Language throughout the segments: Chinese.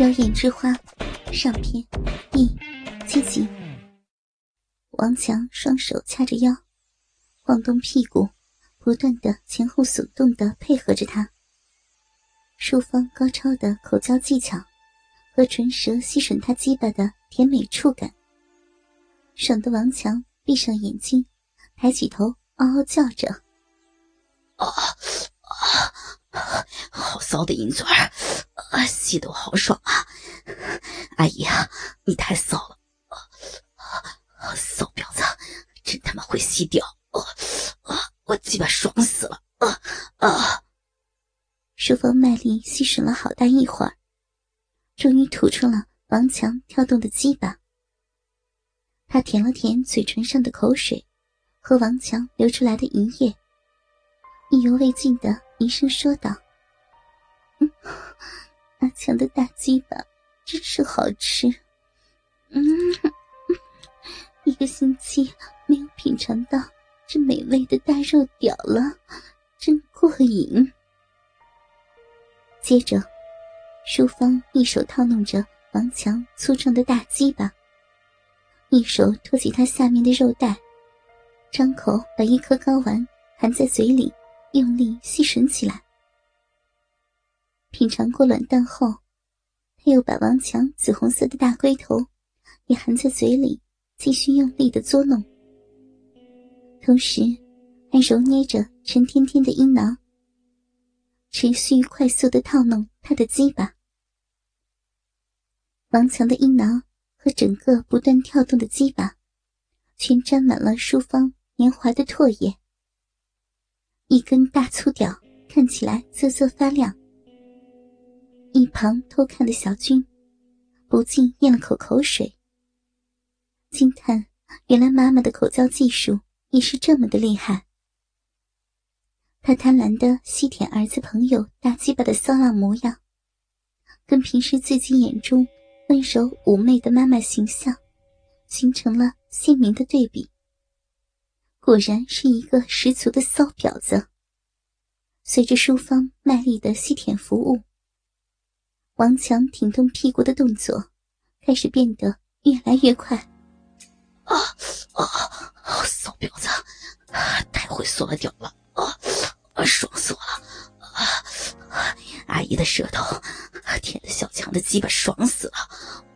妖艳之花上篇第七集。王强双手掐着腰，晃动屁股，不断的前后耸动的配合着他。淑芳高超的口交技巧和唇舌吸吮他鸡巴的甜美触感，爽得王强闭上眼睛，抬起头，嗷嗷叫着：“啊啊，好骚的银嘴儿！”啊，吸得我好爽啊！阿姨啊，你太骚了！啊，骚婊子，真他妈会吸屌！啊，我鸡巴爽死了！啊啊！淑芳卖力吸吮了好大一会儿，终于吐出了王强跳动的鸡巴。他舔了舔嘴唇上的口水和王强流出来的银液，意犹未尽的一声说道：“嗯。”阿强的大鸡巴真是好吃，嗯，一个星期没有品尝到这美味的大肉屌了，真过瘾。接着，淑芳一手套弄着王强粗壮的大鸡巴，一手托起他下面的肉带，张口把一颗睾丸含在嘴里，用力吸吮起来。品尝过卵蛋后，他又把王强紫红色的大龟头也含在嘴里，继续用力的作弄，同时还揉捏着陈天天的阴囊，持续快速的套弄他的鸡巴。王强的阴囊和整个不断跳动的鸡巴，全沾满了淑芳年华的唾液，一根大粗屌看起来瑟瑟发亮。一旁偷看的小军，不禁咽了口口水，惊叹：原来妈妈的口交技术也是这么的厉害。他贪婪的吸舔儿子朋友大鸡巴的骚浪模样，跟平时自己眼中温柔妩媚的妈妈形象，形成了鲜明的对比。果然是一个十足的骚婊子。随着淑芳卖力的吸舔服务。王强挺动屁股的动作开始变得越来越快。啊啊！骚婊子，太会缩了屌了！啊，爽死我了！啊，阿姨的舌头舔的小强的鸡巴爽死了！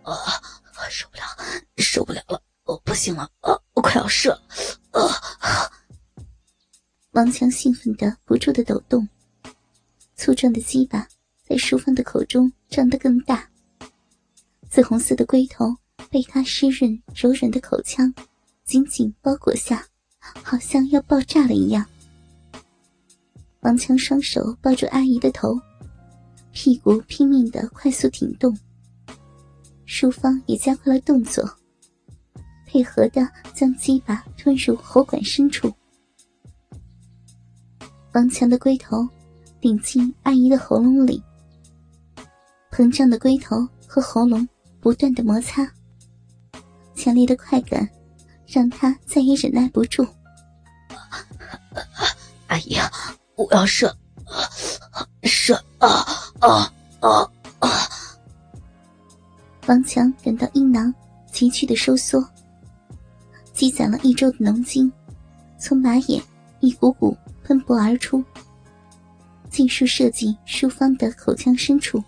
啊，受不了，受不了了！我不行了！啊，我快要射了！王强兴奋的不住的抖动，粗壮的鸡巴。在淑芳的口中张得更大，紫红色的龟头被他湿润柔软的口腔紧紧包裹下，好像要爆炸了一样。王强双手抱住阿姨的头，屁股拼命的快速挺动，淑芳也加快了动作，配合的将鸡巴吞入喉管深处。王强的龟头顶进阿姨的喉咙里。膨胀的龟头和喉咙不断的摩擦，强烈的快感让他再也忍耐不住。阿姨，我要射，射啊啊啊啊！王强感到阴囊急剧的收缩，积攒了一周的浓精从马眼一股股喷薄而出，尽数射进淑芳的口腔深处。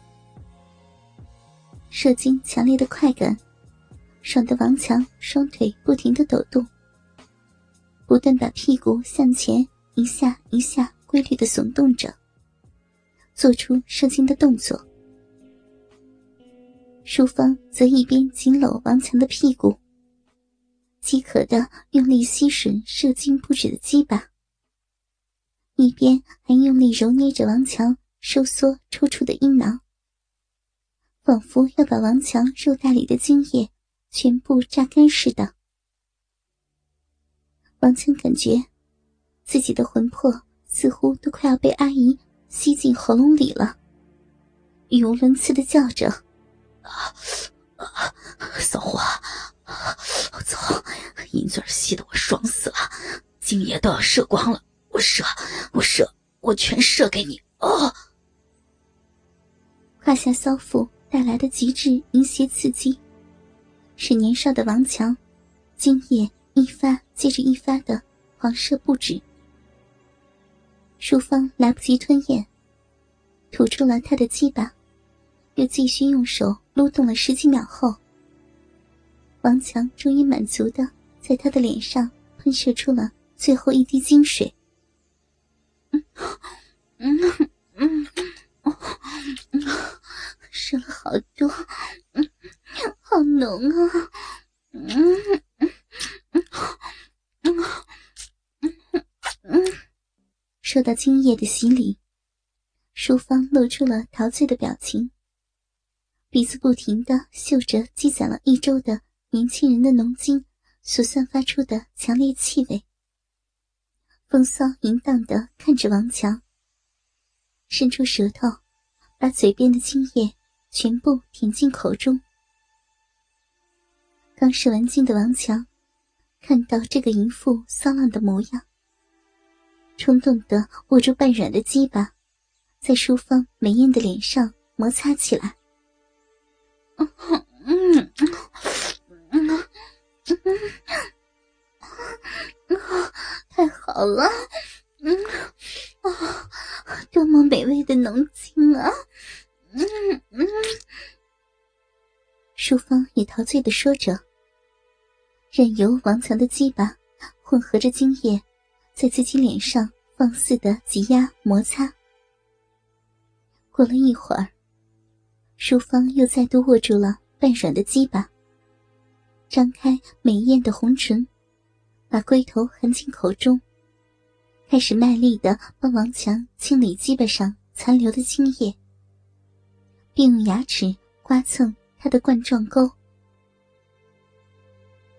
射精强烈的快感，爽得王强双腿不停的抖动，不断把屁股向前一下一下规律的耸动着，做出射精的动作。淑芳则一边紧搂王强的屁股，饥渴的用力吸吮射精不止的鸡巴，一边还用力揉捏着王强收缩抽出的阴囊。仿佛要把王强肉袋里的精液全部榨干似的。王强感觉自己的魂魄似乎都快要被阿姨吸进喉咙里了，语无伦次的叫着：“啊啊，骚货，我操，银嘴吸得我爽死了，精液都要射光了，我射，我射，我全射给你！”啊！胯下骚妇。带来的极致淫邪刺激，使年少的王强今夜一发接着一发的狂射不止。淑芳来不及吞咽，吐出了他的鸡巴，又继续用手撸动了十几秒后，王强终于满足的在他的脸上喷射出了最后一滴精水。嗯嗯嗯嗯，射了好多，嗯，好浓啊，嗯嗯嗯嗯嗯嗯。受到精液的洗礼，淑芳露出了陶醉的表情，鼻子不停的嗅着积攒了一周的年轻人的浓精所散发出的强烈气味，风骚淫荡的看着王强，伸出舌头，把嘴边的精液全部舔进口中。刚射完精的王强，看到这个淫妇骚浪的模样。冲动的握住半软的鸡巴，在淑芳美艳的脸上摩擦起来。嗯嗯嗯嗯嗯，太好了，嗯啊，美味的浓精啊！嗯嗯，淑芳也陶醉的说着，任由王强的鸡巴混合着精液。在自己脸上放肆的挤压摩擦。过了一会儿，淑芳又再度握住了半软的鸡巴，张开美艳的红唇，把龟头含进口中，开始卖力的帮王强清理鸡巴上残留的精液，并用牙齿刮蹭他的冠状沟。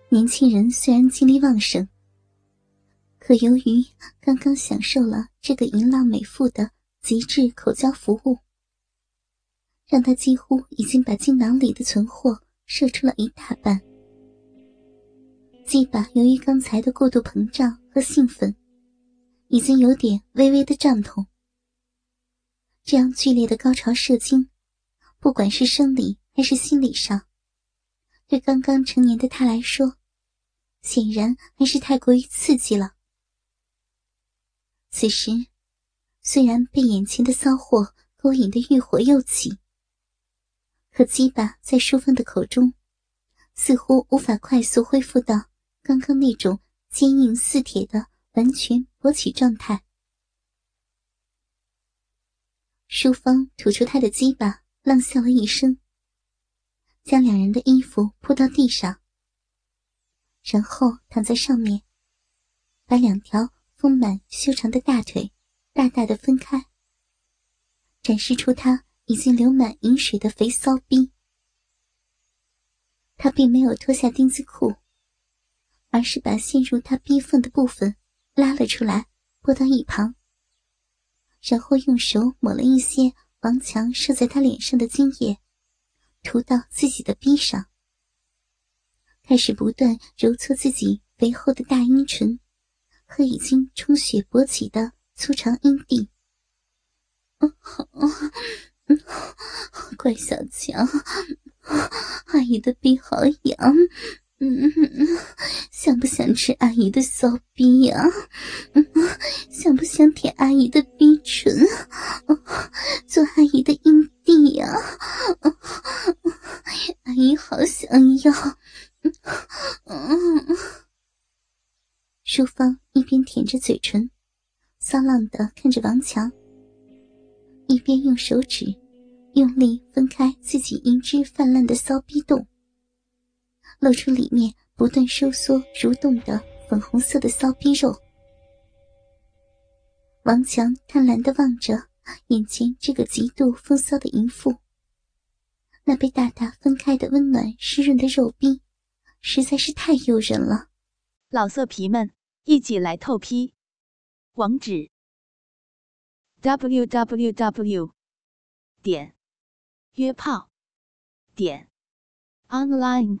年轻人虽然精力旺盛。可由于刚刚享受了这个淫浪美妇的极致口交服务，让他几乎已经把精囊里的存货射出了一大半。鸡巴由于刚才的过度膨胀和兴奋，已经有点微微的胀痛。这样剧烈的高潮射精，不管是生理还是心理上，对刚刚成年的他来说，显然还是太过于刺激了。此时，虽然被眼前的骚货勾引的欲火又起，可鸡巴在淑芬的口中，似乎无法快速恢复到刚刚那种坚硬似铁的完全勃起状态。淑芳吐出他的鸡巴，浪笑了一声，将两人的衣服铺到地上，然后躺在上面，把两条。丰满修长的大腿，大大的分开，展示出他已经流满饮水的肥骚逼。他并没有脱下丁字裤，而是把陷入他逼缝的部分拉了出来，拨到一旁，然后用手抹了一些王强射在他脸上的精液，涂到自己的逼上，开始不断揉搓自己肥厚的大阴唇。和已经充血勃起的粗长阴蒂，乖小强，阿姨的逼好痒，嗯嗯嗯，想不想吃阿姨的骚逼呀？嗯 想不想舔阿姨的逼唇，做阿姨的阴蒂呀？阿姨好想要，嗯。淑芳一边舔着嘴唇，骚浪的看着王强，一边用手指用力分开自己银汁泛滥的骚逼洞，露出里面不断收缩蠕动的粉红色的骚逼肉。王强贪婪的望着眼前这个极度风骚的淫妇，那被大大分开的温暖湿润的肉逼，实在是太诱人了。老色皮们。一起来透批，网址：w w w 点约炮点 online